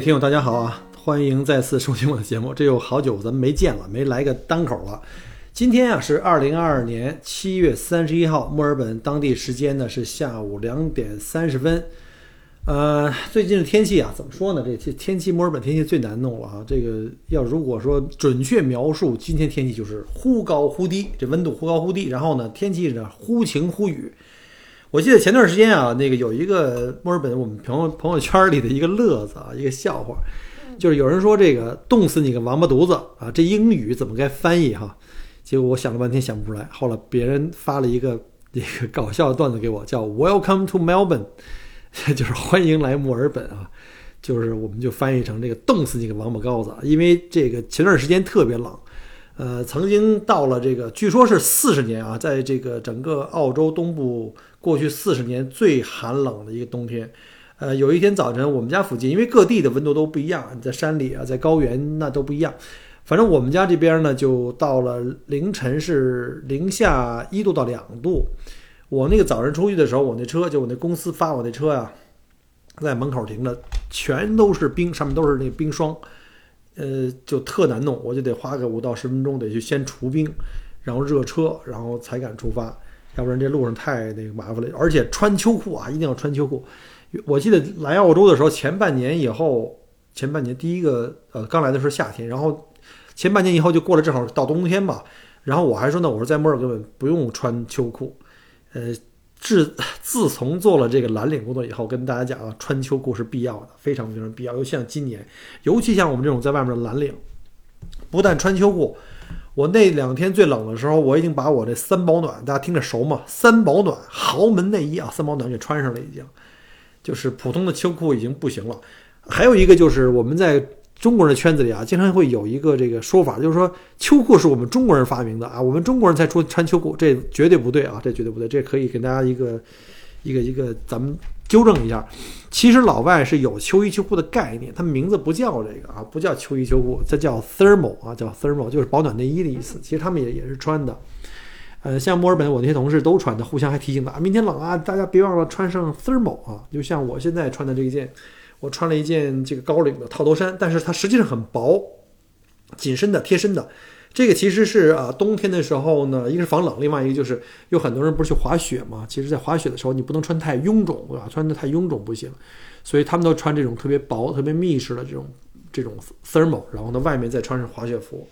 听友，大家好啊！欢迎再次收听我的节目。这有好久咱们没见了，没来个单口了。今天啊是二零二二年七月三十一号，墨尔本当地时间呢是下午两点三十分。呃，最近的天气啊，怎么说呢？这天天气，墨尔本天气最难弄了啊。这个要如果说准确描述今天天气，就是忽高忽低，这温度忽高忽低，然后呢天气呢忽晴忽雨。我记得前段时间啊，那个有一个墨尔本我们朋友朋友圈里的一个乐子啊，一个笑话，就是有人说这个冻死你个王八犊子啊，这英语怎么该翻译哈？结果我想了半天想不出来，后来别人发了一个一个搞笑的段子给我，叫 Welcome to Melbourne，就是欢迎来墨尔本啊，就是我们就翻译成这个冻死你个王八羔子，因为这个前段时间特别冷。呃，曾经到了这个，据说是四十年啊，在这个整个澳洲东部过去四十年最寒冷的一个冬天。呃，有一天早晨，我们家附近，因为各地的温度都不一样，在山里啊，在高原那都不一样。反正我们家这边呢，就到了凌晨是零下一度到两度。我那个早晨出去的时候，我那车就我那公司发我那车呀、在门口停着，全都是冰，上面都是那冰霜。呃，就特难弄，我就得花个五到十分钟，得去先除冰，然后热车，然后才敢出发，要不然这路上太那个麻烦了。而且穿秋裤啊，一定要穿秋裤。我记得来澳洲的时候，前半年以后，前半年第一个呃刚来的时候夏天，然后前半年以后就过了，正好到冬天嘛。然后我还说呢，我说在墨尔本不用穿秋裤，呃。自 自从做了这个蓝领工作以后，跟大家讲啊，穿秋裤是必要的，非常非常必要。尤其像今年，尤其像我们这种在外面的蓝领，不但穿秋裤，我那两天最冷的时候，我已经把我这三保暖，大家听着熟吗？三保暖豪门内衣啊，三保暖给穿上了，已经，就是普通的秋裤已经不行了。还有一个就是我们在。中国人的圈子里啊，经常会有一个这个说法，就是说秋裤是我们中国人发明的啊，我们中国人才出穿秋裤，这绝对不对啊，这绝对不对，这可以给大家一个一个一个咱们纠正一下。其实老外是有秋衣秋裤的概念，他们名字不叫这个啊，不叫秋衣秋裤，这叫 thermal 啊，叫 thermal 就是保暖内衣的意思。其实他们也也是穿的，呃，像墨尔本我那些同事都穿的，互相还提醒的啊，明天冷啊，大家别忘了穿上 thermal 啊，就像我现在穿的这一件。我穿了一件这个高领的套头衫，但是它实际上很薄，紧身的、贴身的。这个其实是啊，冬天的时候呢，一个是防冷，另外一个就是有很多人不是去滑雪嘛。其实，在滑雪的时候，你不能穿太臃肿，对吧？穿的太臃肿不行，所以他们都穿这种特别薄、特别密实的这种这种 thermal，然后呢，外面再穿上滑雪服，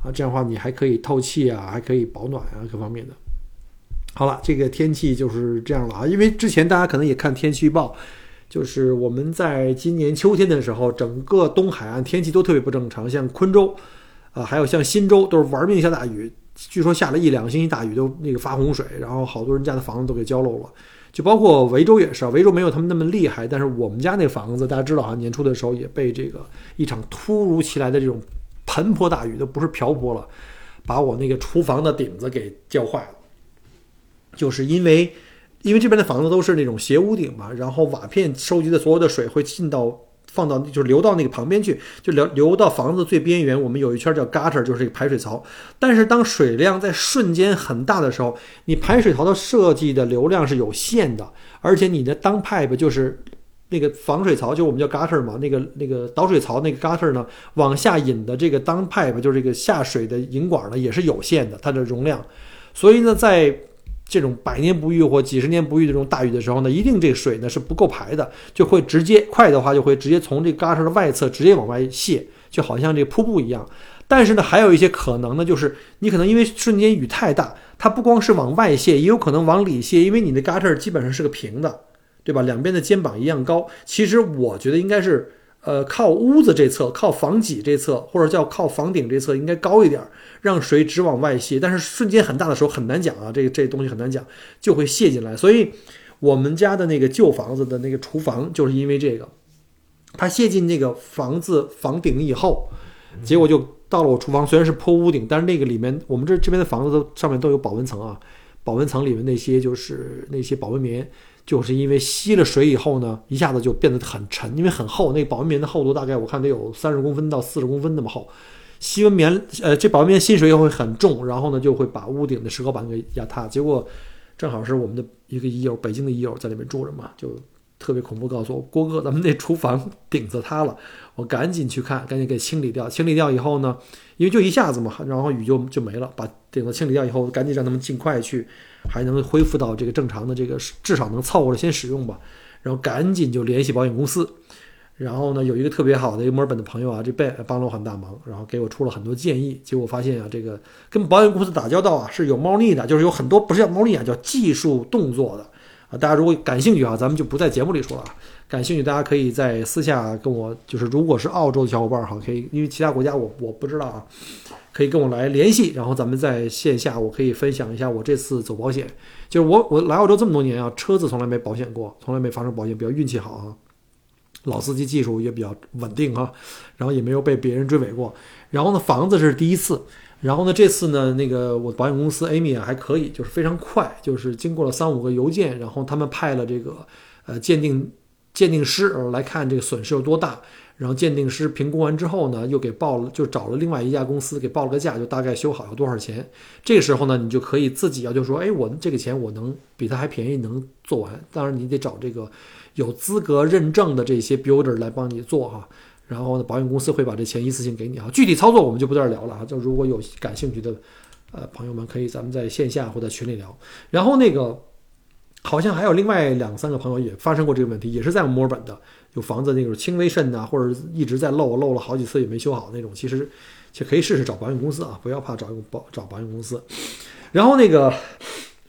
啊，这样的话你还可以透气啊，还可以保暖啊，各方面的。好了，这个天气就是这样了啊，因为之前大家可能也看天气预报。就是我们在今年秋天的时候，整个东海岸天气都特别不正常，像昆州，啊，还有像新州，都是玩命下大雨，据说下了一两个星期大雨都那个发洪水，然后好多人家的房子都给浇漏了。就包括维州也是，维州没有他们那么厉害，但是我们家那房子大家知道啊，年初的时候也被这个一场突如其来的这种盆泼大雨，都不是瓢泼了，把我那个厨房的顶子给浇坏了，就是因为。因为这边的房子都是那种斜屋顶嘛，然后瓦片收集的所有的水会进到放到就是流到那个旁边去，就流流到房子最边缘。我们有一圈叫 gutter，就是这个排水槽。但是当水量在瞬间很大的时候，你排水槽的设计的流量是有限的，而且你的当 pipe 就是那个防水槽，就我们叫 gutter 嘛，那个那个导水槽那个 gutter 呢，往下引的这个当 pipe 就是这个下水的引管呢也是有限的，它的容量。所以呢，在这种百年不遇或几十年不遇的这种大雨的时候呢，一定这水呢是不够排的，就会直接快的话就会直接从这个嘎车的外侧直接往外泄，就好像这瀑布一样。但是呢，还有一些可能呢，就是你可能因为瞬间雨太大，它不光是往外泄，也有可能往里泄，因为你的嘎车基本上是个平的，对吧？两边的肩膀一样高。其实我觉得应该是。呃，靠屋子这侧，靠房脊这侧，或者叫靠房顶这侧，应该高一点，让水只往外泄。但是瞬间很大的时候很难讲啊，这这东西很难讲，就会泄进来。所以我们家的那个旧房子的那个厨房，就是因为这个，它泄进那个房子房顶以后，结果就到了我厨房，虽然是坡屋顶，但是那个里面我们这这边的房子都上面都有保温层啊，保温层里面那些就是那些保温棉，就是因为吸了水以后呢，一下子就变得很沉，因为很厚，那个保温棉的厚度大概我看得有三十公分到四十公分那么厚。吸温棉，呃，这保温棉吸水以后会很重，然后呢就会把屋顶的石膏板给压塌。结果正好是我们的一个医友，北京的医友在里面住着嘛，就特别恐怖，告诉我郭哥，咱们那厨房顶子塌了。我赶紧去看，赶紧给清理掉。清理掉以后呢，因为就一下子嘛，然后雨就就没了。把顶子清理掉以后，赶紧让他们尽快去，还能恢复到这个正常的这个，至少能凑合着先使用吧。然后赶紧就联系保险公司。然后呢，有一个特别好的一个墨尔本的朋友啊，这贝帮了我很大忙，然后给我出了很多建议。结果发现啊，这个跟保险公司打交道啊是有猫腻的，就是有很多不是叫猫腻啊，叫技术动作的啊。大家如果感兴趣啊，咱们就不在节目里说了。感兴趣大家可以在私下跟我，就是如果是澳洲的小伙伴哈，可以因为其他国家我我不知道啊，可以跟我来联系，然后咱们在线下我可以分享一下我这次走保险。就是我我来澳洲这么多年啊，车子从来没保险过，从来没发生保险，比较运气好啊。老司机技术也比较稳定啊，然后也没有被别人追尾过。然后呢，房子是第一次。然后呢，这次呢，那个我保险公司 Amy 啊还可以，就是非常快，就是经过了三五个邮件，然后他们派了这个呃鉴定鉴定师来看这个损失有多大。然后鉴定师评估完之后呢，又给报了，就找了另外一家公司给报了个价，就大概修好要多少钱。这个时候呢，你就可以自己要求说，哎，我这个钱我能比他还便宜，能做完。当然你得找这个。有资格认证的这些 builder 来帮你做哈，然后呢，保险公司会把这钱一次性给你啊。具体操作我们就不在这聊了啊。就如果有感兴趣的呃朋友们，可以咱们在线下或者群里聊。然后那个好像还有另外两三个朋友也发生过这个问题，也是在墨尔本的，有房子那种轻微渗啊，或者一直在漏，漏了好几次也没修好那种。其实其实可以试试找保险公司啊，不要怕找保找保险公司。然后那个。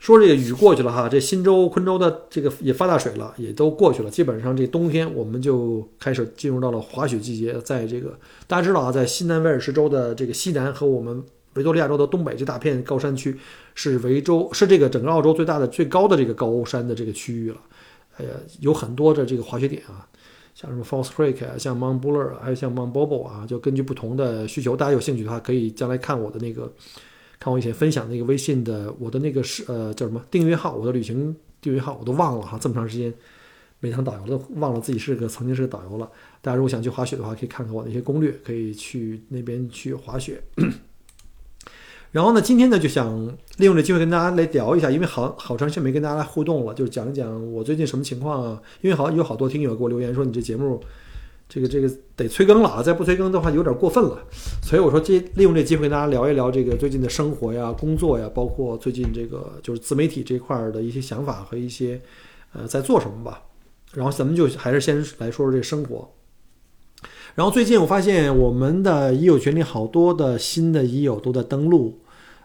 说这个雨过去了哈，这新州、昆州的这个也发大水了，也都过去了。基本上这冬天我们就开始进入到了滑雪季节。在这个大家知道啊，在新南威尔士州的这个西南和我们维多利亚州的东北这大片高山区，是维州是这个整个澳洲最大的、最高的这个高山的这个区域了。哎呀，有很多的这个滑雪点啊，像什么 Falls Creek 啊，像 Mount Buller，还有像 Mount Bobo 啊，就根据不同的需求，大家有兴趣的话，可以将来看我的那个。看我以前分享那个微信的，我的那个是呃叫什么订阅号，我的旅行订阅号我都忘了哈，这么长时间没当导游都忘了自己是个曾经是个导游了。大家如果想去滑雪的话，可以看看我的一些攻略，可以去那边去滑雪。然后呢，今天呢就想利用这机会跟大家来聊一下，因为好好长时间没跟大家来互动了，就是讲一讲我最近什么情况啊？因为好有好多听友给我留言说你这节目。这个这个得催更了啊！再不催更的话有点过分了，所以我说这利用这机会跟大家聊一聊这个最近的生活呀、工作呀，包括最近这个就是自媒体这块的一些想法和一些呃在做什么吧。然后咱们就还是先来说说这生活。然后最近我发现我们的已友群里好多的新的已友都在登录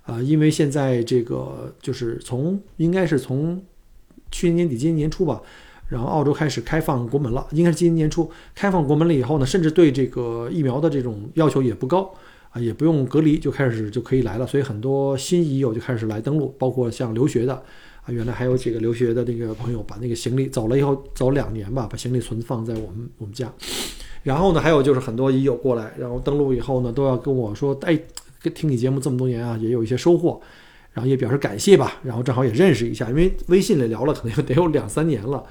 啊，因为现在这个就是从应该是从去年年底今年年初吧。然后澳洲开始开放国门了，应该是今年年初开放国门了以后呢，甚至对这个疫苗的这种要求也不高啊，也不用隔离就开始就可以来了，所以很多新已友就开始来登录，包括像留学的啊，原来还有几个留学的那个朋友把那个行李走了以后走两年吧，把行李存放在我们我们家，然后呢，还有就是很多移友过来，然后登录以后呢，都要跟我说，哎，听你节目这么多年啊，也有一些收获，然后也表示感谢吧，然后正好也认识一下，因为微信里聊了可能得有两三年了。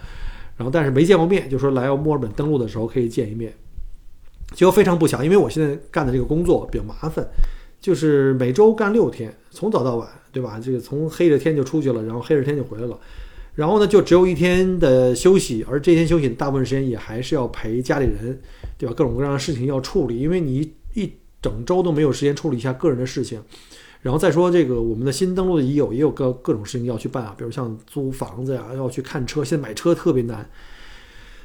然后，但是没见过面，就说来墨尔本登陆的时候可以见一面。结果非常不巧，因为我现在干的这个工作比较麻烦，就是每周干六天，从早到晚，对吧？这个从黑着天就出去了，然后黑着天就回来了。然后呢，就只有一天的休息，而这天休息大部分时间也还是要陪家里人，对吧？各种各样的事情要处理，因为你一整周都没有时间处理一下个人的事情。然后再说这个，我们的新登录的已有也有各各种事情要去办啊，比如像租房子呀，要去看车。现在买车特别难。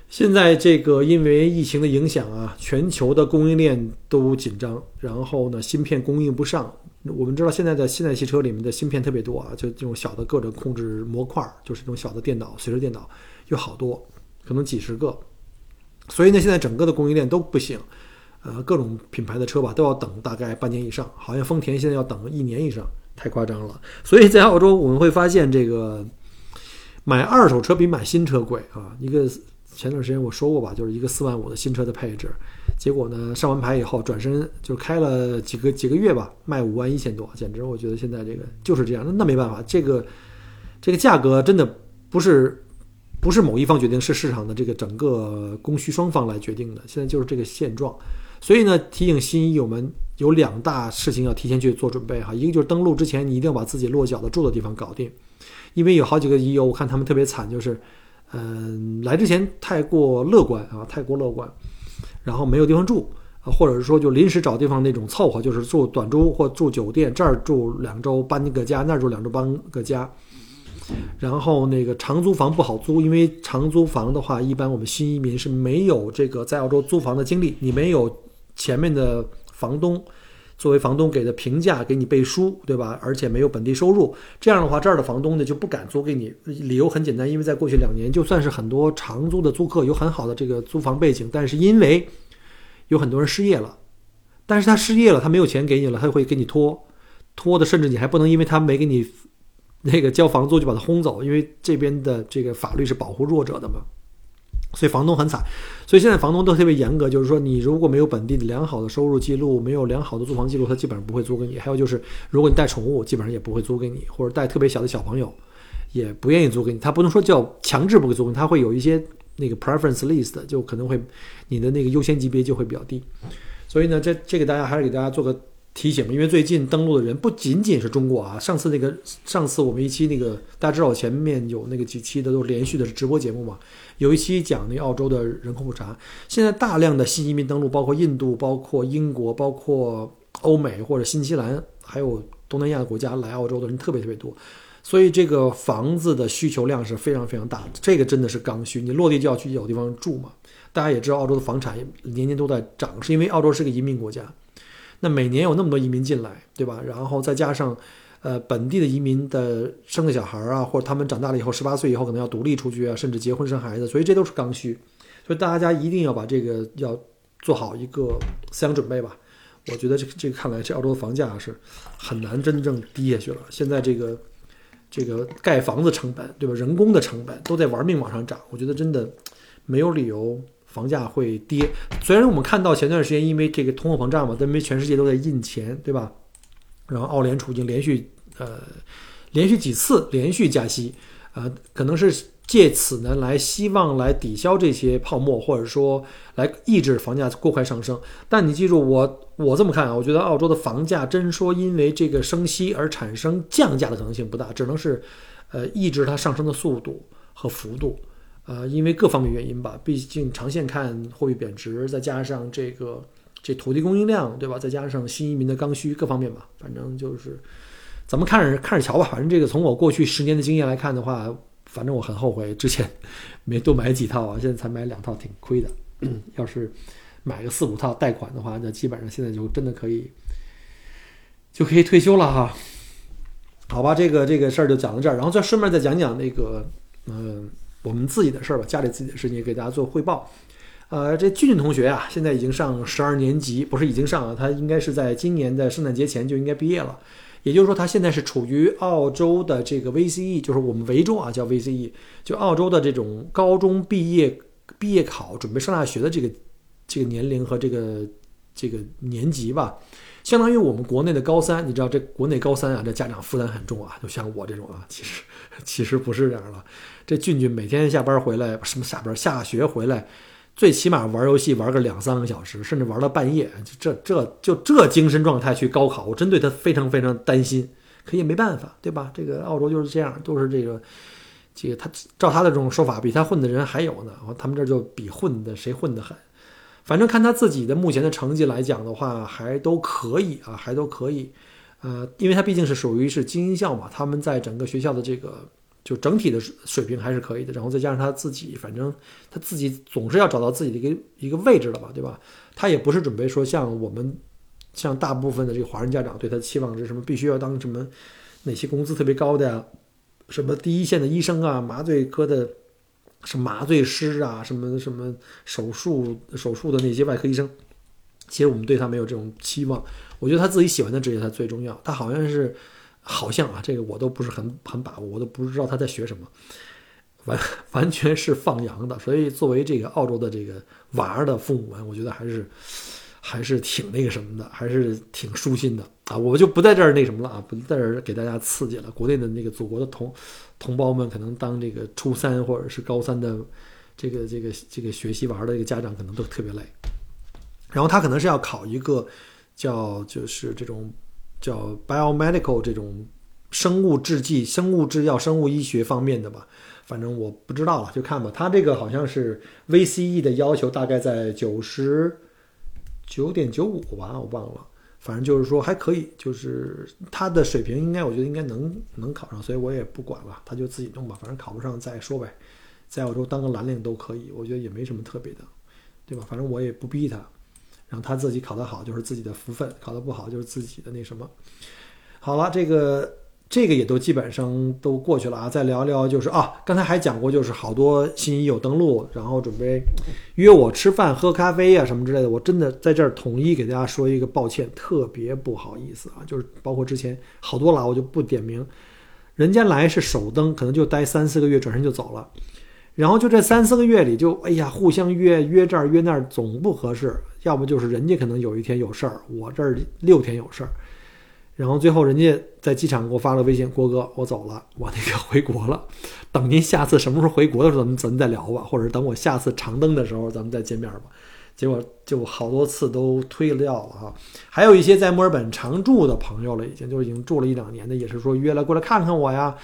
现在这个因为疫情的影响啊，全球的供应链都紧张，然后呢，芯片供应不上。我们知道现在的现代汽车里面的芯片特别多啊，就这种小的各种控制模块，就是这种小的电脑、随身电脑有好多，可能几十个。所以呢，现在整个的供应链都不行。呃，各种品牌的车吧，都要等大概半年以上，好像丰田现在要等一年以上，太夸张了。所以在澳洲，我们会发现这个买二手车比买新车贵啊。一个前段时间我说过吧，就是一个四万五的新车的配置，结果呢上完牌以后转身就开了几个几个月吧，卖五万一千多，简直我觉得现在这个就是这样，那那没办法，这个这个价格真的不是不是某一方决定，是市场的这个整个供需双方来决定的，现在就是这个现状。所以呢，提醒新友们有两大事情要提前去做准备哈，一个就是登录之前你一定要把自己落脚的住的地方搞定，因为有好几个医友我看他们特别惨，就是嗯来之前太过乐观啊，太过乐观，然后没有地方住啊，或者是说就临时找地方那种凑合，就是住短租或住酒店，这儿住两周搬个家，那儿住两周搬个家。然后那个长租房不好租，因为长租房的话，一般我们新移民是没有这个在澳洲租房的经历，你没有前面的房东作为房东给的评价给你背书，对吧？而且没有本地收入，这样的话，这儿的房东呢就不敢租给你。理由很简单，因为在过去两年，就算是很多长租的租客有很好的这个租房背景，但是因为有很多人失业了，但是他失业了，他没有钱给你了，他会给你拖，拖的甚至你还不能因为他没给你。那个交房租就把他轰走，因为这边的这个法律是保护弱者的嘛，所以房东很惨。所以现在房东都特别严格，就是说你如果没有本地的良好的收入记录，没有良好的租房记录，他基本上不会租给你。还有就是，如果你带宠物，基本上也不会租给你，或者带特别小的小朋友，也不愿意租给你。他不能说叫强制不给租给你，他会有一些那个 preference list，就可能会你的那个优先级别就会比较低。所以呢，这这个大家还是给大家做个。提醒，因为最近登录的人不仅仅是中国啊。上次那个，上次我们一期那个，大家知道前面有那个几期的都连续的直播节目嘛。有一期讲那澳洲的人口普查，现在大量的新移民登陆，包括印度、包括英国、包括欧美或者新西兰，还有东南亚的国家来澳洲的人特别特别多，所以这个房子的需求量是非常非常大的。这个真的是刚需，你落地就要去有地方住嘛。大家也知道，澳洲的房产年年都在涨，是因为澳洲是个移民国家。那每年有那么多移民进来，对吧？然后再加上，呃，本地的移民的生的小孩啊，或者他们长大了以后，十八岁以后可能要独立出去啊，甚至结婚生孩子，所以这都是刚需。所以大家一定要把这个要做好一个思想准备吧。我觉得这这个看来，这澳洲的房价是很难真正低下去了。现在这个这个盖房子成本，对吧？人工的成本都在玩命往上涨，我觉得真的没有理由。房价会跌，虽然我们看到前段时间因为这个通货膨胀嘛，因为全世界都在印钱，对吧？然后澳联储已经连续呃连续几次连续加息，呃，可能是借此呢来希望来抵消这些泡沫，或者说来抑制房价过快上升。但你记住，我我这么看啊，我觉得澳洲的房价真说因为这个升息而产生降价的可能性不大，只能是呃抑制它上升的速度和幅度。呃，因为各方面原因吧，毕竟长线看货币贬值，再加上这个这土地供应量，对吧？再加上新移民的刚需，各方面吧，反正就是咱们看着看着瞧吧。反正这个从我过去十年的经验来看的话，反正我很后悔之前没多买几套啊，现在才买两套挺亏的。要是买个四五套贷款的话，那基本上现在就真的可以就可以退休了哈。好吧，这个这个事儿就讲到这儿，然后再顺便再讲讲那个嗯。我们自己的事儿吧，家里自己的事情也给大家做汇报。呃，这俊俊同学啊，现在已经上十二年级，不是已经上了，他应该是在今年的圣诞节前就应该毕业了。也就是说，他现在是处于澳洲的这个 VCE，就是我们维州啊叫 VCE，就澳洲的这种高中毕业毕业考准备上大学的这个这个年龄和这个这个年级吧。相当于我们国内的高三，你知道这国内高三啊，这家长负担很重啊，就像我这种啊，其实其实不是这样了。这俊俊每天下班回来，什么下班下学回来，最起码玩游戏玩个两三个小时，甚至玩到半夜，就这这就这精神状态去高考，我真对他非常非常担心。可也没办法，对吧？这个澳洲就是这样，都是这个这个他照他的这种说法，比他混的人还有呢。他们这就比混的谁混得狠。反正看他自己的目前的成绩来讲的话，还都可以啊，还都可以，呃，因为他毕竟是属于是精英校嘛，他们在整个学校的这个就整体的水平还是可以的，然后再加上他自己，反正他自己总是要找到自己的一个一个位置了吧，对吧？他也不是准备说像我们像大部分的这个华人家长对他的期望是什么，必须要当什么哪些工资特别高的呀，什么第一线的医生啊，麻醉科的。什么麻醉师啊，什么什么手术手术的那些外科医生，其实我们对他没有这种期望。我觉得他自己喜欢的职业才最重要。他好像是，好像啊，这个我都不是很很把握，我都不知道他在学什么。完 完全是放羊的。所以作为这个澳洲的这个娃儿的父母们，我觉得还是还是挺那个什么的，还是挺舒心的啊！我就不在这儿那什么了啊，不在这儿给大家刺激了。国内的那个祖国的同同胞们，可能当这个初三或者是高三的这个这个这个学习玩的这个家长，可能都特别累。然后他可能是要考一个叫就是这种叫 biomedical 这种生物制剂、生物制药、生物医学方面的吧。反正我不知道了，就看吧。他这个好像是 VCE 的要求大概在九十九点九五吧，我忘了。反正就是说还可以，就是他的水平应该我觉得应该能能考上，所以我也不管了，他就自己弄吧。反正考不上再说呗，在澳洲当个蓝领都可以，我觉得也没什么特别的，对吧？反正我也不逼他。然后他自己考得好就是自己的福分，考得不好就是自己的那什么。好了，这个这个也都基本上都过去了啊。再聊聊就是啊，刚才还讲过，就是好多新友登录，然后准备约我吃饭、喝咖啡啊什么之类的。我真的在这儿统一给大家说一个抱歉，特别不好意思啊。就是包括之前好多了，我就不点名。人家来是首登，可能就待三四个月，转身就走了。然后就这三四个月里，就哎呀，互相约约这儿约那儿，总不合适。要么就是人家可能有一天有事儿，我这儿六天有事儿。然后最后人家在机场给我发了微信：“郭哥，我走了，我那个回国了。等您下次什么时候回国的时候，咱们咱们再聊吧，或者等我下次长登的时候，咱们再见面吧。”结果就好多次都推掉了哈。还有一些在墨尔本常住的朋友了，已经就已经住了一两年的，也是说约了过来看看我呀。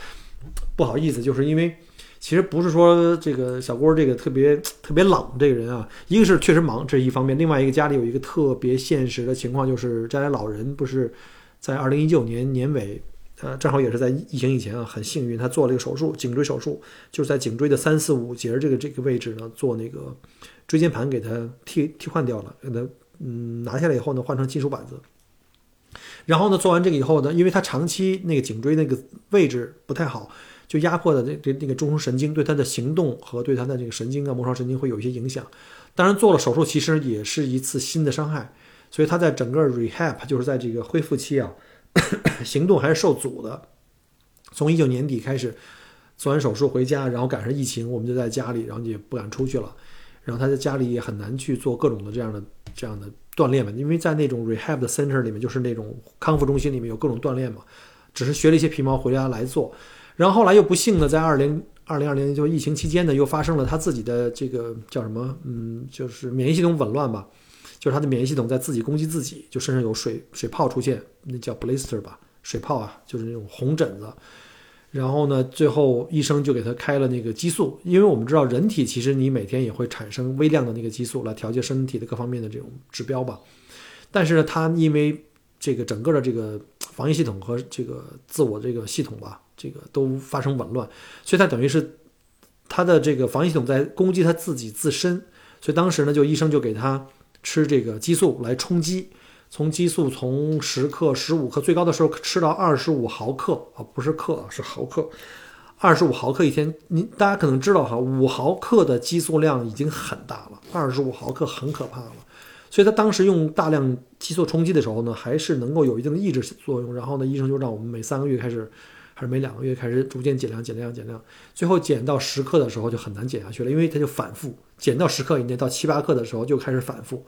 不好意思，就是因为。其实不是说这个小郭这个特别 特别冷这个人啊，一个是确实忙，这是一方面；另外一个家里有一个特别现实的情况，就是家里老人不是在二零一九年年尾，呃，正好也是在疫情以前啊，很幸运他做了一个手术，颈椎手术，就是在颈椎的三四五节这个这个位置呢做那个椎间盘给他替替换掉了，给他嗯拿下来以后呢换成金属板子，然后呢做完这个以后呢，因为他长期那个颈椎那个位置不太好。就压迫的这这那个中枢神经对他的行动和对他的这个神经啊，末梢神经会有一些影响。当然做了手术，其实也是一次新的伤害，所以他在整个 rehab 就是在这个恢复期啊，行动还是受阻的。从一九年底开始做完手术回家，然后赶上疫情，我们就在家里，然后也不敢出去了。然后他在家里也很难去做各种的这样的这样的锻炼嘛，因为在那种 rehab 的 center 里面，就是那种康复中心里面有各种锻炼嘛，只是学了一些皮毛回家来做。然后后来又不幸的在二零二零二零就疫情期间呢，又发生了他自己的这个叫什么？嗯，就是免疫系统紊乱吧，就是他的免疫系统在自己攻击自己，就身上有水水泡出现，那叫 blister 吧，水泡啊，就是那种红疹子。然后呢，最后医生就给他开了那个激素，因为我们知道人体其实你每天也会产生微量的那个激素来调节身体的各方面的这种指标吧。但是呢，他因为这个整个的这个防疫系统和这个自我这个系统吧。这个都发生紊乱，所以他等于是他的这个防御系统在攻击他自己自身，所以当时呢，就医生就给他吃这个激素来冲击，从激素从十克、十五克，最高的时候吃到二十五毫克啊，不是克，是毫克，二十五毫克一天。您大家可能知道哈，五毫克的激素量已经很大了，二十五毫克很可怕了。所以他当时用大量激素冲击的时候呢，还是能够有一定的抑制作用。然后呢，医生就让我们每三个月开始。还是每两个月开始逐渐减量、减量、减量，最后减到十克的时候就很难减下去了，因为它就反复减到十克以内，到七八克的时候就开始反复。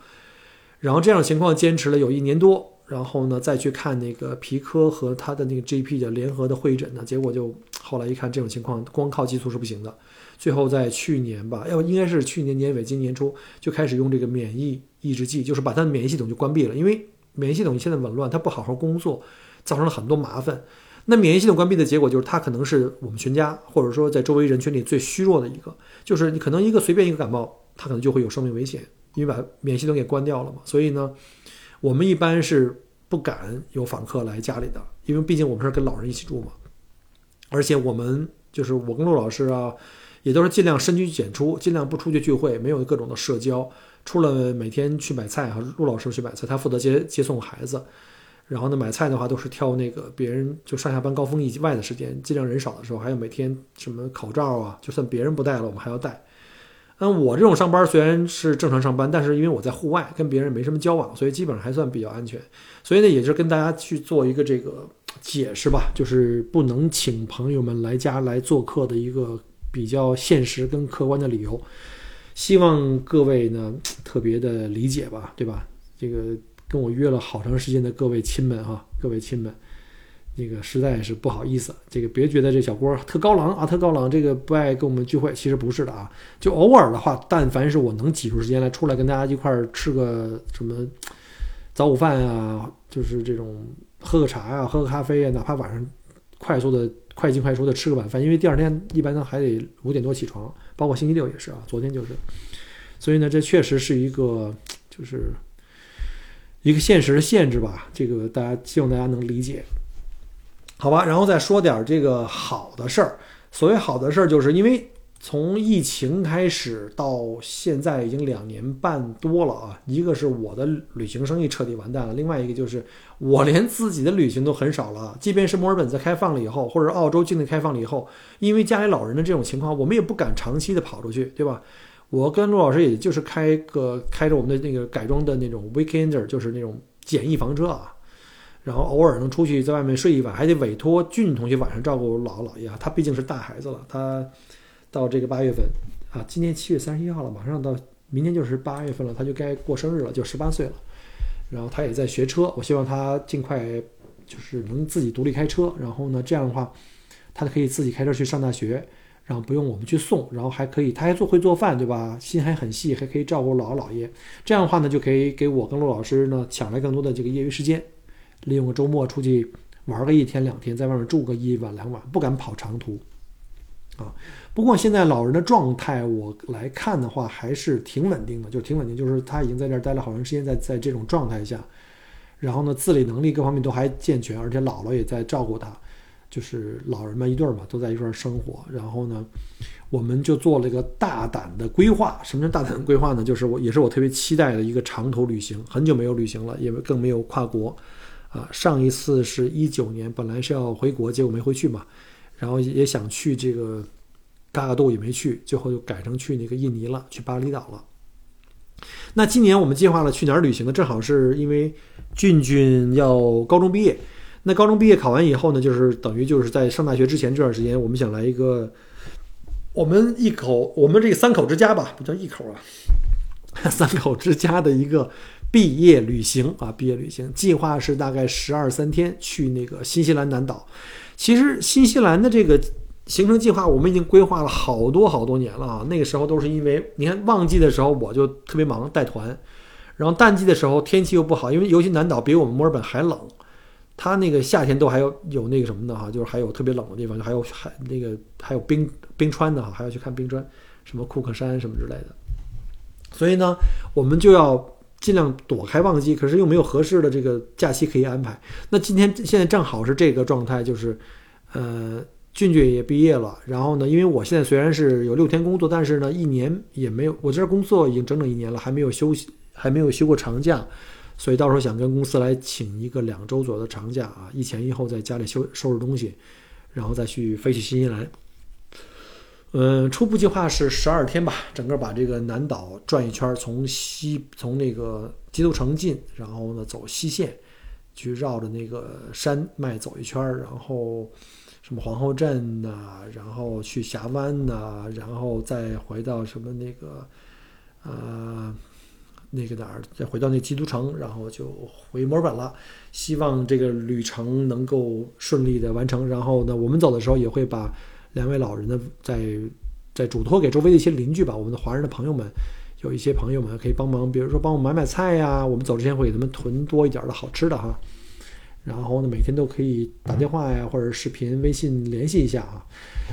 然后这样情况坚持了有一年多，然后呢再去看那个皮科和他的那个 GP 的联合的会诊呢，结果就后来一看这种情况光靠激素是不行的，最后在去年吧，要应该是去年年尾今年初就开始用这个免疫抑制剂，就是把他的免疫系统就关闭了，因为免疫系统现在紊乱，他不好好工作，造成了很多麻烦。那免疫系统关闭的结果就是，他可能是我们全家，或者说在周围人群里最虚弱的一个。就是你可能一个随便一个感冒，他可能就会有生命危险，因为把免疫系统给关掉了嘛。所以呢，我们一般是不敢有访客来家里的，因为毕竟我们是跟老人一起住嘛。而且我们就是我跟陆老师啊，也都是尽量深居简出，尽量不出去聚会，没有各种的社交，除了每天去买菜哈，陆老师去买菜，他负责接接送孩子。然后呢，买菜的话都是挑那个别人就上下班高峰以外的时间，尽量人少的时候，还有每天什么口罩啊，就算别人不戴了，我们还要戴。嗯，我这种上班虽然是正常上班，但是因为我在户外，跟别人没什么交往，所以基本上还算比较安全。所以呢，也就是跟大家去做一个这个解释吧，就是不能请朋友们来家来做客的一个比较现实跟客观的理由，希望各位呢特别的理解吧，对吧？这个跟我约了好长时间的各位亲们哈，各位亲们。那个实在是不好意思，这个别觉得这小郭特高冷啊，特高冷，这个不爱跟我们聚会，其实不是的啊。就偶尔的话，但凡是我能挤出时间来出来跟大家一块儿吃个什么早午饭啊，就是这种喝个茶呀，喝个咖啡呀，哪怕晚上快速的快进快出的吃个晚饭，因为第二天一般都还得五点多起床，包括星期六也是啊，昨天就是。所以呢，这确实是一个就是一个现实的限制吧，这个大家希望大家能理解。好吧，然后再说点这个好的事儿。所谓好的事儿，就是因为从疫情开始到现在已经两年半多了啊。一个是我的旅行生意彻底完蛋了，另外一个就是我连自己的旅行都很少了。即便是墨尔本在开放了以后，或者澳洲境内开放了以后，因为家里老人的这种情况，我们也不敢长期的跑出去，对吧？我跟陆老师也就是开个开着我们的那个改装的那种 weekender，就是那种简易房车啊。然后偶尔能出去在外面睡一晚，还得委托俊同学晚上照顾姥姥姥爷啊。他毕竟是大孩子了，他到这个八月份啊，今年七月三十一号了，马上到明天就是八月份了，他就该过生日了，就十八岁了。然后他也在学车，我希望他尽快就是能自己独立开车。然后呢，这样的话，他可以自己开车去上大学，然后不用我们去送，然后还可以他还做会做饭，对吧？心还很细，还可以照顾姥姥姥爷。这样的话呢，就可以给我跟陆老师呢抢来更多的这个业余时间。利用个周末出去玩个一天两天，在外面住个一晚两晚，不敢跑长途，啊。不过现在老人的状态，我来看的话还是挺稳定的，就挺稳定，就是他已经在这儿待了好长时间，在在这种状态下，然后呢，自理能力各方面都还健全，而且姥姥也在照顾他，就是老人们一对儿嘛，都在一块儿生活。然后呢，我们就做了一个大胆的规划。什么叫大胆的规划呢？就是我也是我特别期待的一个长途旅行，很久没有旅行了，也更没有跨国。啊，上一次是一九年，本来是要回国，结果没回去嘛，然后也想去这个嘎嘎度也没去，最后就改成去那个印尼了，去巴厘岛了。那今年我们计划了去哪儿旅行呢？正好是因为俊俊要高中毕业，那高中毕业考完以后呢，就是等于就是在上大学之前这段时间，我们想来一个我们一口我们这三口之家吧，不叫一口啊，三口之家的一个。毕业旅行啊，毕业旅行计划是大概十二三天去那个新西兰南岛。其实新西兰的这个行程计划我们已经规划了好多好多年了啊。那个时候都是因为你看旺季的时候我就特别忙带团，然后淡季的时候天气又不好，因为尤其南岛比我们墨尔本还冷，它那个夏天都还有有那个什么的哈，就是还有特别冷的地方，还有海那个还有冰冰川的哈，还要去看冰川，什么库克山什么之类的。所以呢，我们就要。尽量躲开旺季，可是又没有合适的这个假期可以安排。那今天现在正好是这个状态，就是，呃，俊俊也毕业了。然后呢，因为我现在虽然是有六天工作，但是呢，一年也没有，我这工作已经整整一年了，还没有休息，还没有休过长假。所以到时候想跟公司来请一个两周左右的长假啊，一前一后在家里收收拾东西，然后再去飞去新西兰。嗯，初步计划是十二天吧，整个把这个南岛转一圈，从西从那个基督城进，然后呢走西线，去绕着那个山脉走一圈，然后什么皇后镇呐，然后去峡湾呐，然后再回到什么那个呃那个哪儿，再回到那基督城，然后就回墨尔本了。希望这个旅程能够顺利的完成。然后呢，我们走的时候也会把。两位老人呢，在在嘱托给周围的一些邻居吧，我们的华人的朋友们，有一些朋友们可以帮忙，比如说帮我买买菜呀，我们走之前会给他们囤多一点的好吃的哈。然后呢，每天都可以打电话呀，或者视频、微信联系一下啊。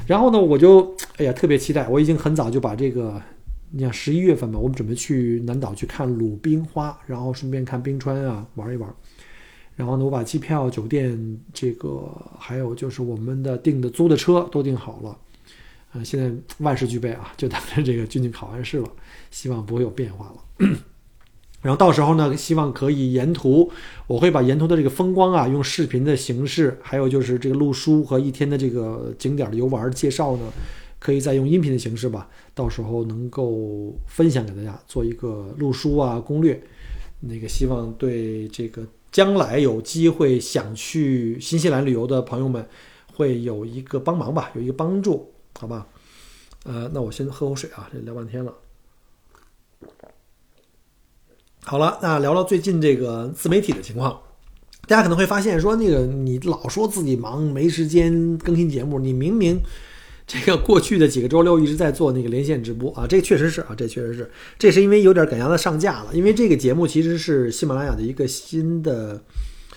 然后呢，我就哎呀特别期待，我已经很早就把这个，你想十一月份吧，我们准备去南岛去看鲁冰花，然后顺便看冰川啊，玩一玩。然后呢，我把机票、酒店，这个还有就是我们的订的租的车都订好了，啊，现在万事俱备啊，就等着这个军训考完试了，希望不会有变化了。然后到时候呢，希望可以沿途，我会把沿途的这个风光啊，用视频的形式，还有就是这个路书和一天的这个景点的游玩介绍呢，可以再用音频的形式吧，到时候能够分享给大家，做一个录书啊攻略，那个希望对这个。将来有机会想去新西兰旅游的朋友们，会有一个帮忙吧，有一个帮助，好吧？呃，那我先喝口水啊，这聊半天了。好了，那聊聊最近这个自媒体的情况。大家可能会发现，说那个你老说自己忙没时间更新节目，你明明这个过去的几个周六一直在做那个连线直播啊，这确实是啊，这确实是，这是因为有点赶鸭子上架了。因为这个节目其实是喜马拉雅的一个新的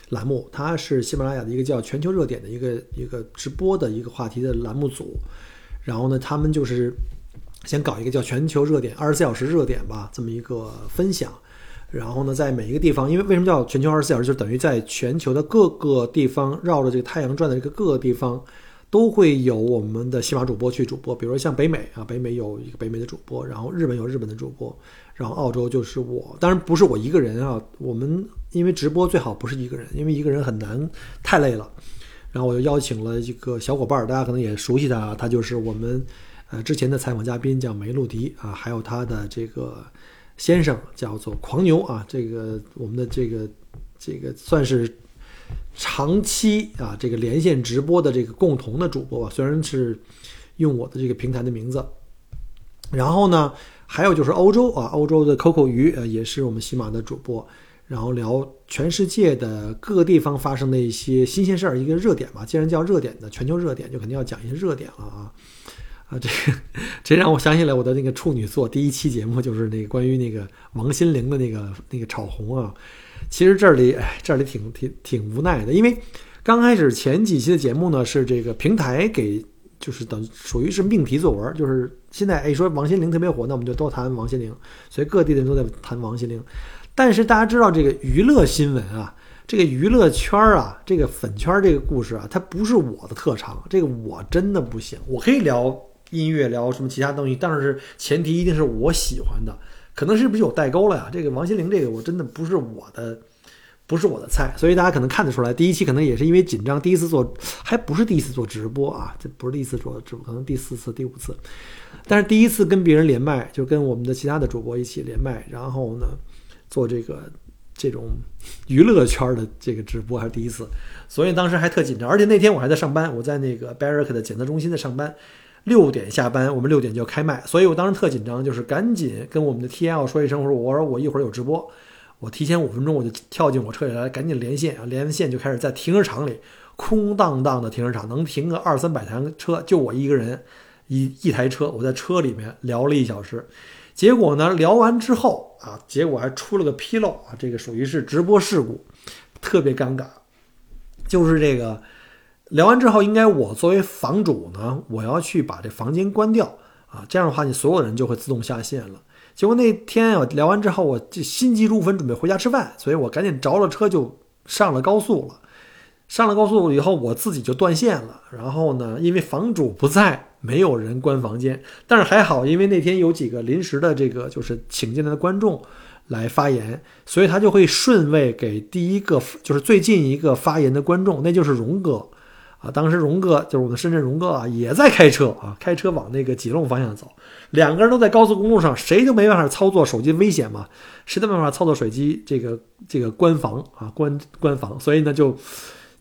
栏目，它是喜马拉雅的一个叫全球热点的一个一个直播的一个话题的栏目组。然后呢，他们就是先搞一个叫全球热点二十四小时热点吧，这么一个分享。然后呢，在每一个地方，因为为什么叫全球二十四小时，就等于在全球的各个地方绕着这个太阳转的这个各个地方，都会有我们的西马主播去主播。比如说像北美啊，北美有一个北美的主播，然后日本有日本的主播，然后澳洲就是我，当然不是我一个人啊。我们因为直播最好不是一个人，因为一个人很难，太累了。然后我就邀请了一个小伙伴，大家可能也熟悉他，他就是我们呃之前的采访嘉宾，叫梅露迪啊，还有他的这个。先生叫做狂牛啊，这个我们的这个这个算是长期啊这个连线直播的这个共同的主播吧，虽然是用我的这个平台的名字。然后呢，还有就是欧洲啊，欧洲的 Coco 鱼呃也是我们喜马的主播，然后聊全世界的各个地方发生的一些新鲜事儿，一个热点嘛。既然叫热点的全球热点，就肯定要讲一些热点了啊。啊，这这让我想起来我的那个处女座第一期节目，就是那个关于那个王心凌的那个那个炒红啊。其实这里哎，这里挺挺挺无奈的，因为刚开始前几期的节目呢是这个平台给，就是等属于是命题作文，就是现在哎说王心凌特别火，那我们就都谈王心凌，所以各地的人都在谈王心凌。但是大家知道这个娱乐新闻啊，这个娱乐圈啊，这个粉圈这个故事啊，它不是我的特长，这个我真的不行，我可以聊。音乐聊什么其他东西，但是前提一定是我喜欢的，可能是不是有代沟了呀？这个王心凌这个我真的不是我的，不是我的菜，所以大家可能看得出来，第一期可能也是因为紧张，第一次做还不是第一次做直播啊，这不是第一次做直播，可能第四次、第五次，但是第一次跟别人连麦，就跟我们的其他的主播一起连麦，然后呢做这个这种娱乐圈的这个直播还是第一次，所以当时还特紧张，而且那天我还在上班，我在那个 Barrick 的检测中心在上班。六点下班，我们六点就要开麦，所以我当时特紧张，就是赶紧跟我们的 TL 说一声，我说我说我一会儿有直播，我提前五分钟我就跳进我车里来，赶紧连线啊，连线就开始在停车场里空荡荡的停车场，能停个二三百台车，就我一个人一一台车，我在车里面聊了一小时，结果呢聊完之后啊，结果还出了个纰漏啊，这个属于是直播事故，特别尴尬，就是这个。聊完之后，应该我作为房主呢，我要去把这房间关掉啊，这样的话，你所有人就会自动下线了。结果那天我聊完之后，我就心急如焚，准备回家吃饭，所以我赶紧着了车就上了高速了。上了高速以后，我自己就断线了。然后呢，因为房主不在，没有人关房间，但是还好，因为那天有几个临时的这个就是请进来的观众来发言，所以他就会顺位给第一个就是最近一个发言的观众，那就是荣哥。啊，当时荣哥就是我们深圳荣哥啊，也在开车啊，开车往那个吉隆方向走，两个人都在高速公路上，谁都没办法操作手机，危险嘛，谁都没办法操作手机，这个这个关防啊，关关防，所以呢就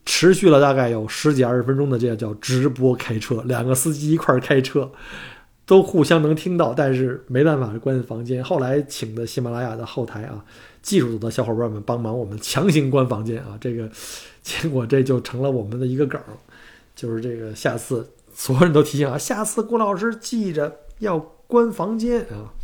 持续了大概有十几二十分钟的这个叫直播开车，两个司机一块开车，都互相能听到，但是没办法关房间。后来请的喜马拉雅的后台啊，技术组的小伙伴们帮忙，我们强行关房间啊，这个结果这就成了我们的一个梗。就是这个，下次所有人都提醒啊，下次郭老师记着要关房间啊。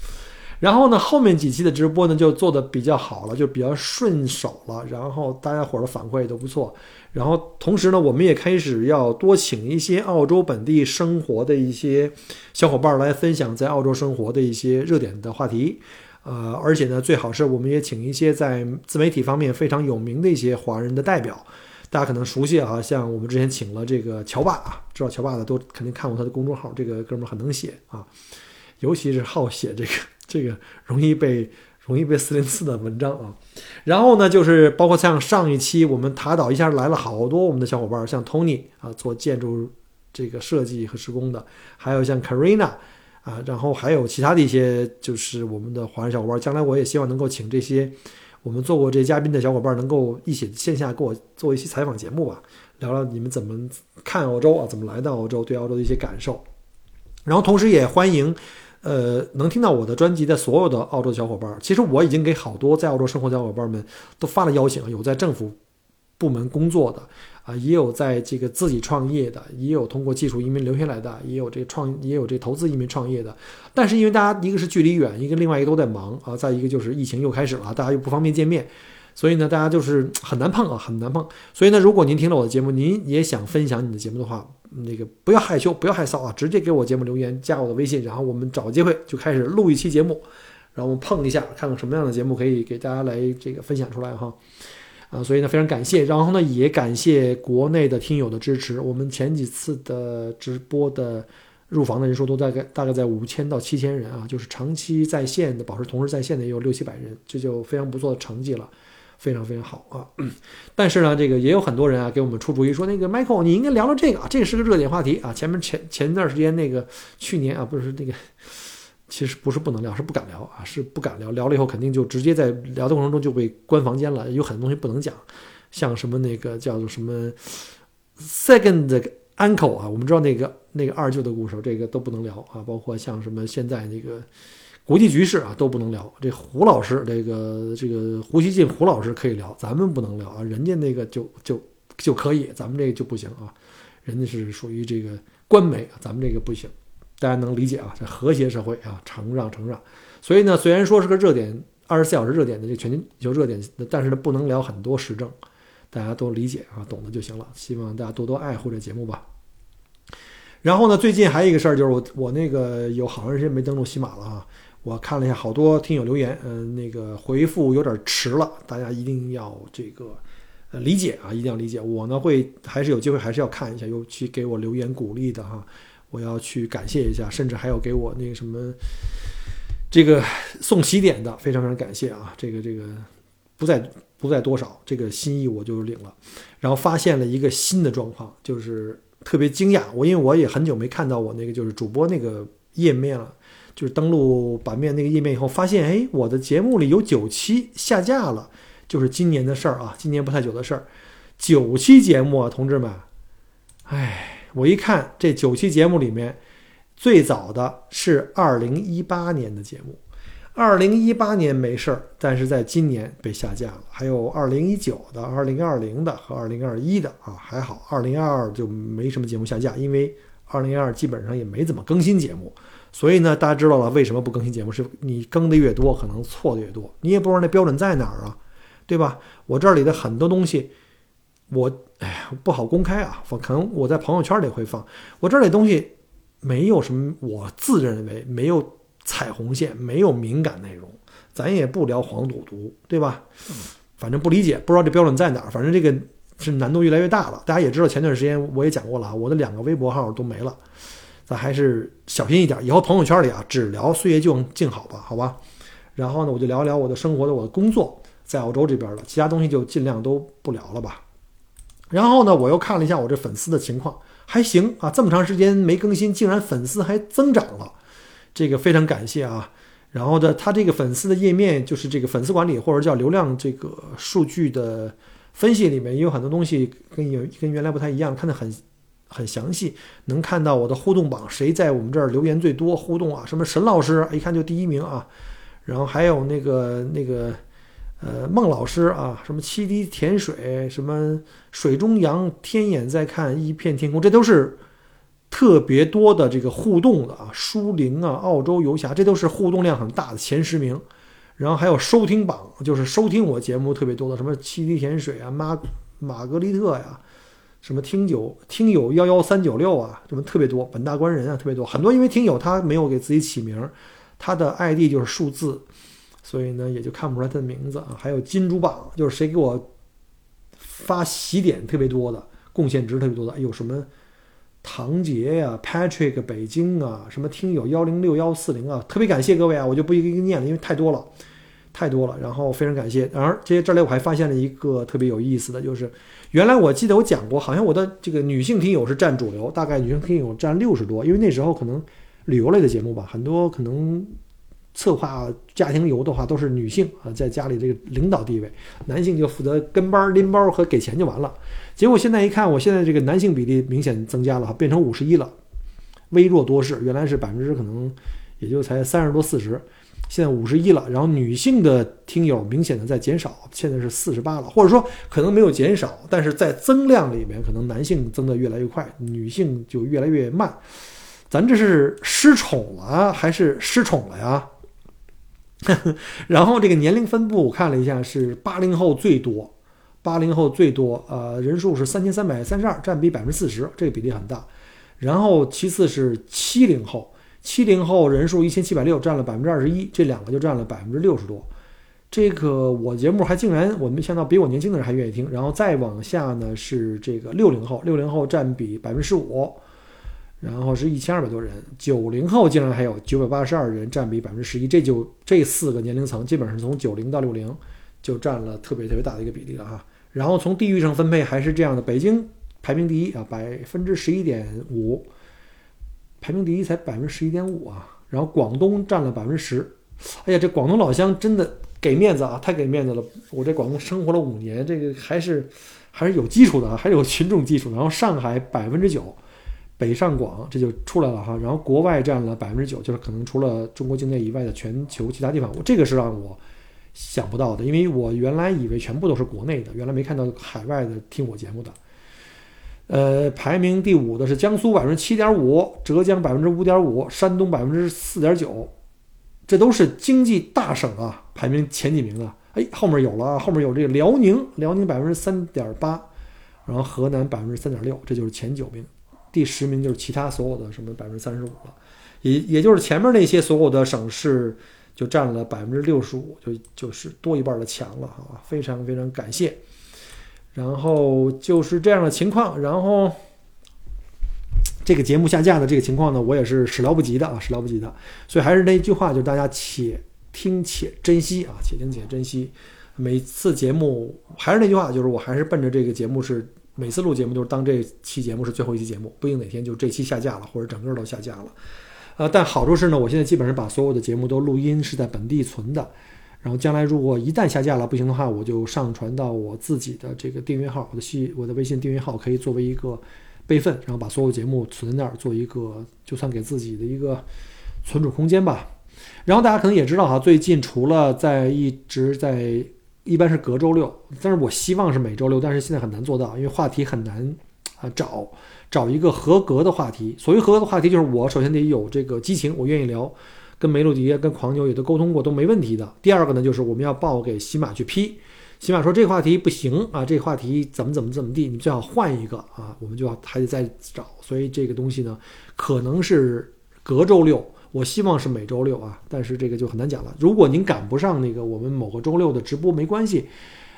然后呢，后面几期的直播呢就做的比较好了，就比较顺手了。然后大家伙的反馈也都不错。然后同时呢，我们也开始要多请一些澳洲本地生活的一些小伙伴来分享在澳洲生活的一些热点的话题。呃，而且呢，最好是我们也请一些在自媒体方面非常有名的一些华人的代表。大家可能熟悉啊，像我们之前请了这个乔爸啊，知道乔爸的都肯定看过他的公众号，这个哥们儿很能写啊，尤其是好写这个 这个容易被容易被四零四的文章啊。然后呢，就是包括像上一期我们塔岛一下来了好多我们的小伙伴，像 Tony 啊做建筑这个设计和施工的，还有像 Karina 啊，然后还有其他的一些就是我们的华人小伙伴。将来我也希望能够请这些。我们做过这些嘉宾的小伙伴能够一起线下跟我做一期采访节目吧，聊聊你们怎么看澳洲啊，怎么来到澳洲，对澳洲的一些感受。然后同时也欢迎，呃，能听到我的专辑的所有的澳洲小伙伴。其实我已经给好多在澳洲生活的小伙伴们都发了邀请，有在政府部门工作的啊，也有在这个自己创业的，也有通过技术移民留下来的，也有这创，也有这投资移民创业的。但是因为大家一个是距离远，一个另外一个都在忙啊，再一个就是疫情又开始了，大家又不方便见面。所以呢，大家就是很难碰啊，很难碰。所以呢，如果您听了我的节目，您也想分享你的节目的话，那个不要害羞，不要害臊啊，直接给我节目留言，加我的微信，然后我们找机会就开始录一期节目，然后我们碰一下，看看什么样的节目可以给大家来这个分享出来哈。啊，所以呢，非常感谢，然后呢，也感谢国内的听友的支持。我们前几次的直播的入房的人数都大概大概在五千到七千人啊，就是长期在线的，保持同时在线的也有六七百人，这就非常不错的成绩了。非常非常好啊，但是呢，这个也有很多人啊给我们出主意说，那个 Michael 你应该聊聊这个啊，这个是个热点话题啊。前面前前段时间那个去年啊，不是那个，其实不是不能聊，是不敢聊啊，是不敢聊。聊了以后肯定就直接在聊的过程中就被关房间了，有很多东西不能讲，像什么那个叫做什么 second uncle 啊，我们知道那个那个二舅的故事，这个都不能聊啊，包括像什么现在那个。国际局势啊都不能聊，这胡老师，这个这个胡锡进胡老师可以聊，咱们不能聊啊，人家那个就就就可以，咱们这个就不行啊，人家是属于这个官媒，咱们这个不行，大家能理解啊？这和谐社会啊，承让承让。所以呢，虽然说是个热点，二十四小时热点的这全球热点，但是呢，不能聊很多时政，大家都理解啊，懂得就行了。希望大家多多爱护这节目吧。然后呢，最近还有一个事儿，就是我我那个有好长时间没登录喜马了啊。我看了一下，好多听友留言，嗯，那个回复有点迟了，大家一定要这个呃理解啊，一定要理解。我呢会还是有机会，还是要看一下，尤其给我留言鼓励的哈，我要去感谢一下，甚至还有给我那个什么这个送喜点的，非常非常感谢啊，这个这个不在不在多少，这个心意我就领了。然后发现了一个新的状况，就是特别惊讶，我因为我也很久没看到我那个就是主播那个页面了。就是登录版面那个页面以后，发现哎，我的节目里有九期下架了，就是今年的事儿啊，今年不太久的事儿，九期节目啊，同志们，哎，我一看这九期节目里面，最早的是二零一八年的节目，二零一八年没事儿，但是在今年被下架了，还有二零一九的、二零二零的和二零二一的啊，还好，二零二二就没什么节目下架，因为二零二二基本上也没怎么更新节目。所以呢，大家知道了为什么不更新节目？是你更的越多，可能错的越多。你也不知道那标准在哪儿啊，对吧？我这里的很多东西，我哎呀不好公开啊。可能我在朋友圈里会放。我这里东西没有什么，我自认为没有彩虹线，没有敏感内容。咱也不聊黄赌毒，对吧？反正不理解，不知道这标准在哪儿。反正这个是难度越来越大了。大家也知道，前段时间我也讲过了啊，我的两个微博号都没了。咱还是小心一点，以后朋友圈里啊只聊岁月静静好吧，好吧。然后呢，我就聊聊我的生活的我的工作，在澳洲这边的，其他东西就尽量都不聊了吧。然后呢，我又看了一下我这粉丝的情况，还行啊，这么长时间没更新，竟然粉丝还增长了，这个非常感谢啊。然后呢，他这个粉丝的页面就是这个粉丝管理或者叫流量这个数据的分析里面也有很多东西跟有跟原来不太一样，看得很。很详细，能看到我的互动榜，谁在我们这儿留言最多互动啊？什么沈老师一看就第一名啊，然后还有那个那个呃孟老师啊，什么七滴甜水，什么水中羊，天眼在看一片天空，这都是特别多的这个互动的啊。舒灵啊，澳洲游侠，这都是互动量很大的前十名。然后还有收听榜，就是收听我节目特别多的，什么七滴甜水啊，玛玛格丽特呀。什么听友听友幺幺三九六啊，什么特别多，本大官人啊特别多，很多因为听友他没有给自己起名，他的 ID 就是数字，所以呢也就看不出来他的名字啊。还有金主榜，就是谁给我发喜点特别多的，贡献值特别多的，有什么唐杰呀、Patrick 北京啊，什么听友幺零六幺四零啊，特别感谢各位啊，我就不一一念了，因为太多了。太多了，然后非常感谢。而这些这里我还发现了一个特别有意思的，就是原来我记得我讲过，好像我的这个女性听友是占主流，大概女性听友占六十多，因为那时候可能旅游类的节目吧，很多可能策划家庭游的话都是女性啊，在家里这个领导地位，男性就负责跟班拎包和给钱就完了。结果现在一看，我现在这个男性比例明显增加了，变成五十一了。微弱多势，原来是百分之可能也就才三十多四十，现在五十一了。然后女性的听友明显的在减少，现在是四十八了，或者说可能没有减少，但是在增量里面，可能男性增的越来越快，女性就越来越慢。咱这是失宠了还是失宠了呀？然后这个年龄分布我看了一下，是八零后最多，八零后最多，呃，人数是三千三百三十二，占比百分之四十，这个比例很大。然后其次是七零后，七零后人数一千七百六，占了百分之二十一，这两个就占了百分之六十多。这个我节目还竟然我没想到比我年轻的人还愿意听。然后再往下呢是这个六零后，六零后占比百分之十五。然后是一千二百多人，九零后竟然还有九百八十二人，占比百分之十一，这就这四个年龄层基本上从九零到六零就占了特别特别大的一个比例了哈。然后从地域上分配还是这样的，北京排名第一啊，百分之十一点五，排名第一才百分之十一点五啊。然后广东占了百分之十，哎呀，这广东老乡真的给面子啊，太给面子了。我在广东生活了五年，这个还是还是有基础的啊，还是有群众基础。然后上海百分之九。北上广这就出来了哈，然后国外占了百分之九，就是可能除了中国境内以外的全球其他地方，我这个是让我想不到的，因为我原来以为全部都是国内的，原来没看到海外的听我节目的。呃，排名第五的是江苏百分之七点五，浙江百分之五点五，山东百分之四点九，这都是经济大省啊，排名前几名啊。哎，后面有了，后面有这个辽宁，辽宁百分之三点八，然后河南百分之三点六，这就是前九名。第十名就是其他所有的什么百分之三十五了，也也就是前面那些所有的省市就占了百分之六十五，就就是多一半的强了啊！非常非常感谢。然后就是这样的情况，然后这个节目下架的这个情况呢，我也是始料不及的啊，始料不及的。所以还是那句话，就大家且听且珍惜啊，且听且珍惜。每次节目还是那句话，就是我还是奔着这个节目是。每次录节目都是当这期节目是最后一期节目，不一定哪天就这期下架了，或者整个都下架了。呃，但好处是呢，我现在基本上把所有的节目都录音是在本地存的，然后将来如果一旦下架了不行的话，我就上传到我自己的这个订阅号，我的系我的微信订阅号可以作为一个备份，然后把所有节目存在那儿，做一个就算给自己的一个存储空间吧。然后大家可能也知道哈，最近除了在一直在。一般是隔周六，但是我希望是每周六，但是现在很难做到，因为话题很难啊找找一个合格的话题。所谓合格的话题，就是我首先得有这个激情，我愿意聊，跟梅洛迪、跟狂牛也都沟通过，都没问题的。第二个呢，就是我们要报给喜马去批，喜马说这个话题不行啊，这个话题怎么怎么怎么地，你最好换一个啊，我们就要还得再找。所以这个东西呢，可能是隔周六。我希望是每周六啊，但是这个就很难讲了。如果您赶不上那个我们某个周六的直播，没关系，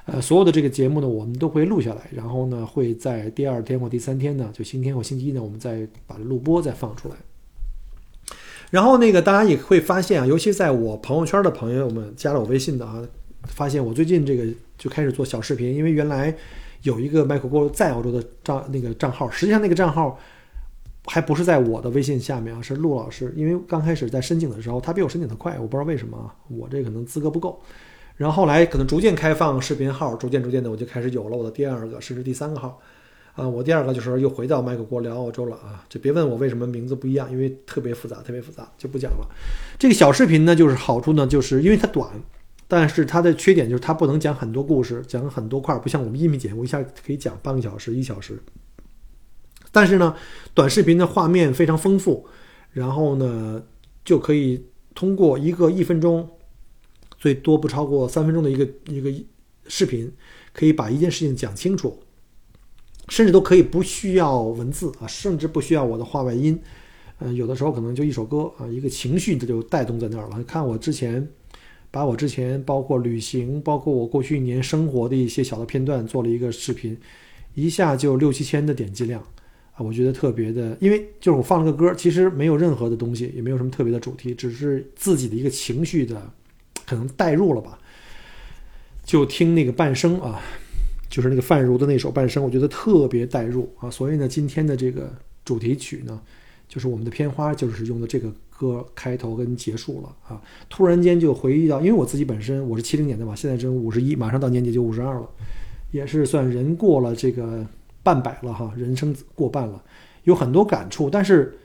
呃，所有的这个节目呢，我们都会录下来，然后呢，会在第二天或第三天呢，就星期天或星期一呢，我们再把录播再放出来。然后那个大家也会发现啊，尤其在我朋友圈的朋友们加了我微信的啊，发现我最近这个就开始做小视频，因为原来有一个麦克锅在澳洲的账那个账号，实际上那个账号。还不是在我的微信下面啊，是陆老师。因为刚开始在申请的时候，他比我申请的快，我不知道为什么啊，我这可能资格不够。然后后来可能逐渐开放视频号，逐渐逐渐的我就开始有了我的第二个甚至第三个号。啊，我第二个就是又回到麦克国聊澳洲了啊，就别问我为什么名字不一样，因为特别复杂，特别复杂，就不讲了。这个小视频呢，就是好处呢，就是因为它短，但是它的缺点就是它不能讲很多故事，讲很多块，不像我们音频节目一下可以讲半个小时、一小时。但是呢，短视频的画面非常丰富，然后呢，就可以通过一个一分钟，最多不超过三分钟的一个一个视频，可以把一件事情讲清楚，甚至都可以不需要文字啊，甚至不需要我的话外音，嗯，有的时候可能就一首歌啊，一个情绪这就带动在那儿了。看我之前，把我之前包括旅行，包括我过去一年生活的一些小的片段做了一个视频，一下就六七千的点击量。啊，我觉得特别的，因为就是我放了个歌，其实没有任何的东西，也没有什么特别的主题，只是自己的一个情绪的，可能代入了吧。就听那个半生啊，就是那个范茹的那首半生，我觉得特别代入啊。所以呢，今天的这个主题曲呢，就是我们的片花，就是用的这个歌开头跟结束了啊。突然间就回忆到，因为我自己本身我是七零年的嘛，现在正五十一，马上到年底就五十二了，也是算人过了这个。半百了哈，人生过半了，有很多感触。但是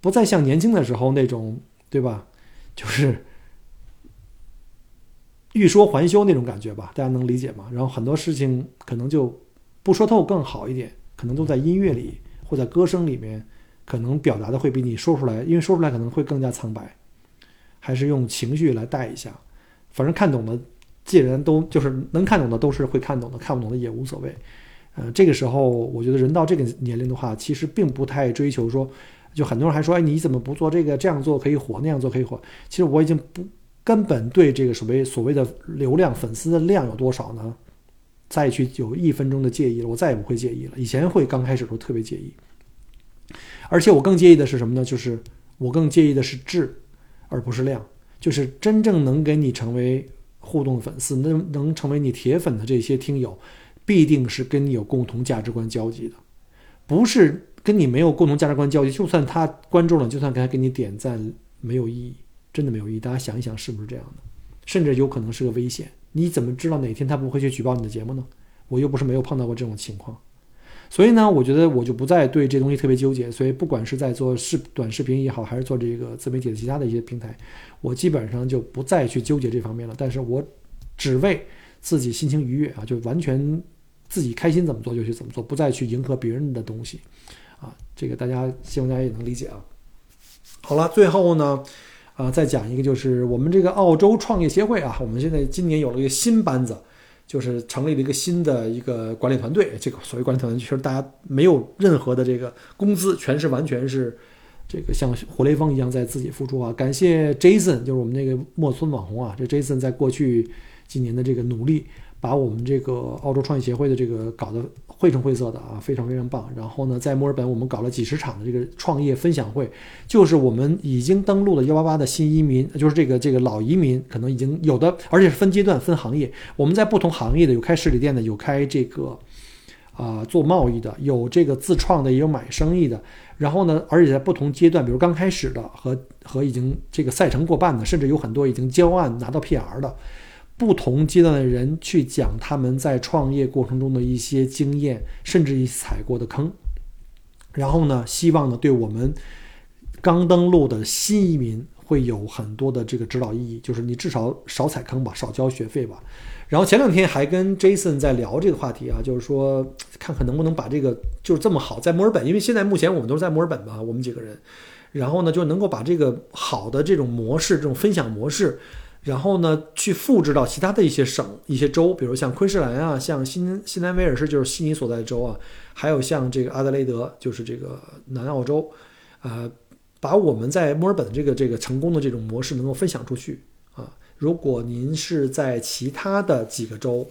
不再像年轻的时候那种，对吧？就是欲说还休那种感觉吧，大家能理解吗？然后很多事情可能就不说透更好一点，可能都在音乐里或在歌声里面，可能表达的会比你说出来，因为说出来可能会更加苍白，还是用情绪来带一下。反正看懂的，既然都就是能看懂的都是会看懂的，看不懂的也无所谓。呃，这个时候我觉得人到这个年龄的话，其实并不太追求说，就很多人还说，哎，你怎么不做这个？这样做可以火，那样做可以火。其实我已经不根本对这个所谓所谓的流量粉丝的量有多少呢，再去有一分钟的介意了。我再也不会介意了。以前会刚开始都特别介意，而且我更介意的是什么呢？就是我更介意的是质，而不是量。就是真正能给你成为互动粉丝，能能成为你铁粉的这些听友。必定是跟你有共同价值观交集的，不是跟你没有共同价值观交集。就算他关注了，就算他给你点赞，没有意义，真的没有意义。大家想一想，是不是这样的？甚至有可能是个危险。你怎么知道哪天他不会去举报你的节目呢？我又不是没有碰到过这种情况。所以呢，我觉得我就不再对这东西特别纠结。所以不管是在做视短视频也好，还是做这个自媒体的其他的一些平台，我基本上就不再去纠结这方面了。但是我只为自己心情愉悦啊，就完全。自己开心怎么做就去怎么做，不再去迎合别人的东西，啊，这个大家希望大家也能理解啊。好了，最后呢，啊，再讲一个，就是我们这个澳洲创业协会啊，我们现在今年有了一个新班子，就是成立了一个新的一个管理团队。这个所谓管理团队，其实大家没有任何的这个工资，全是完全是这个像活雷锋一样在自己付出啊。感谢 Jason，就是我们那个莫村网红啊，这 Jason 在过去几年的这个努力。把我们这个澳洲创业协会的这个搞得绘声绘色的啊，非常非常棒。然后呢，在墨尔本我们搞了几十场的这个创业分享会，就是我们已经登陆了幺八八的新移民，就是这个这个老移民，可能已经有的，而且是分阶段分行业。我们在不同行业的有开实体店的，有开这个啊做贸易的，有这个自创的，也有买生意的。然后呢，而且在不同阶段，比如刚开始的和和已经这个赛程过半的，甚至有很多已经交案拿到 PR 的。不同阶段的人去讲他们在创业过程中的一些经验，甚至于踩过的坑，然后呢，希望呢对我们刚登陆的新移民会有很多的这个指导意义，就是你至少少踩坑吧，少交学费吧。然后前两天还跟 Jason 在聊这个话题啊，就是说看看能不能把这个就是这么好，在墨尔本，因为现在目前我们都是在墨尔本嘛，我们几个人，然后呢就能够把这个好的这种模式，这种分享模式。然后呢，去复制到其他的一些省、一些州，比如像昆士兰啊，像新新南威尔士，就是悉尼所在州啊，还有像这个阿德雷德，就是这个南澳洲，呃，把我们在墨尔本这个这个成功的这种模式能够分享出去啊。如果您是在其他的几个州，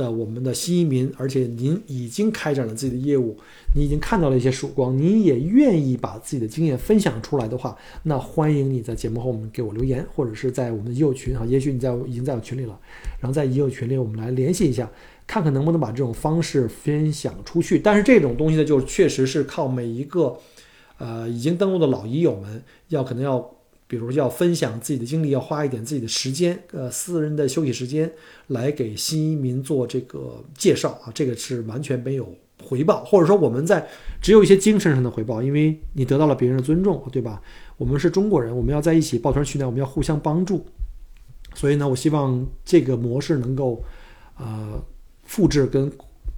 的我们的新移民，而且您已经开展了自己的业务，你已经看到了一些曙光，你也愿意把自己的经验分享出来的话，那欢迎你在节目后我们给我留言，或者是在我们的 业务群啊，也许你在已经在我群里了，然后在业务群里我们来联系一下，看看能不能把这种方式分享出去。但是这种东西呢，就确实是靠每一个呃已经登录的老医友们，要可能要。比如要分享自己的经历，要花一点自己的时间，呃，私人的休息时间来给新移民做这个介绍啊，这个是完全没有回报，或者说我们在只有一些精神上的回报，因为你得到了别人的尊重，对吧？我们是中国人，我们要在一起抱团取暖，我们要互相帮助，所以呢，我希望这个模式能够呃复制跟。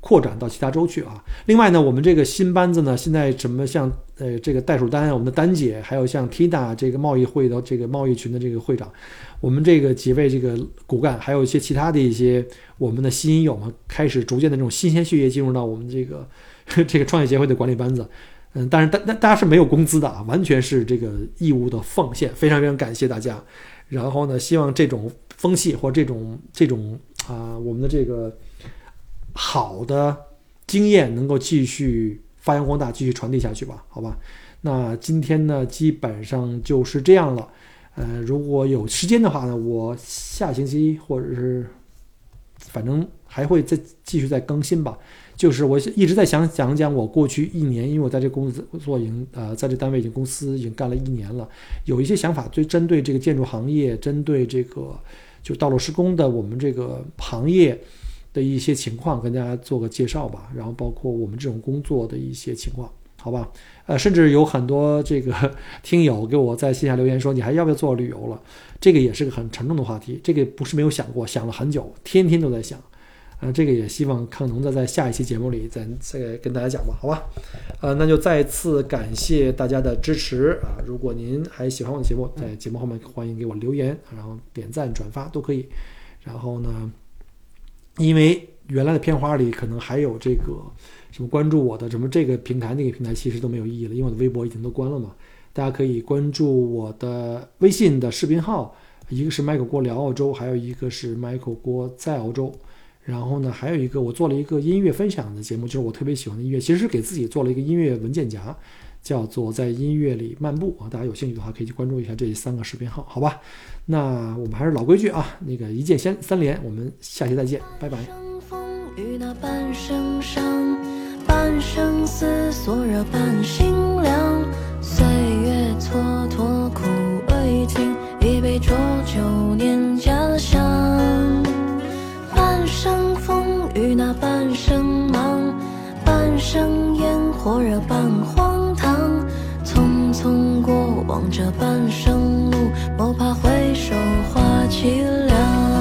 扩展到其他州去啊！另外呢，我们这个新班子呢，现在什么像呃这个袋鼠丹，我们的丹姐，还有像 Tina 这个贸易会的这个贸易群的这个会长，我们这个几位这个骨干，还有一些其他的一些我们的新友们，开始逐渐的这种新鲜血液进入到我们这个 这个创业协会的管理班子。嗯，但是大大大家是没有工资的啊，完全是这个义务的奉献，非常非常感谢大家。然后呢，希望这种风气或这种这种啊，我们的这个。好的经验能够继续发扬光大，继续传递下去吧，好吧？那今天呢，基本上就是这样了。呃，如果有时间的话呢，我下星期或者是反正还会再继续再更新吧。就是我一直在想讲讲我过去一年，因为我在这公司做已经呃，在这单位已经公司已经干了一年了，有一些想法，最针对这个建筑行业，针对这个就道路施工的我们这个行业。的一些情况跟大家做个介绍吧，然后包括我们这种工作的一些情况。好吧？呃，甚至有很多这个 听友给我在线下留言说，你还要不要做旅游了？这个也是个很沉重的话题，这个不是没有想过，想了很久，天天都在想。呃，这个也希望康农在在下一期节目里再再跟大家讲吧，好吧？呃，那就再次感谢大家的支持啊！如果您还喜欢我的节目，在节目后面欢迎给我留言，然后点赞、转发都可以。然后呢，因为原来的片花里可能还有这个什么关注我的什么这个平台那个平台，其实都没有意义了，因为我的微博已经都关了嘛。大家可以关注我的微信的视频号，一个是 Michael 郭聊澳洲，还有一个是 Michael 郭在澳洲。然后呢，还有一个我做了一个音乐分享的节目，就是我特别喜欢的音乐，其实是给自己做了一个音乐文件夹，叫做在音乐里漫步啊。大家有兴趣的话，可以去关注一下这三个视频号，好吧？那我们还是老规矩啊，那个一键先三连，我们下期再见，拜拜。半生思索热半心凉，岁月蹉跎苦味尽，一杯浊酒念家乡。半生风雨那半生忙，半生烟火惹半荒唐。匆过往这半生路，莫怕回首花凄凉。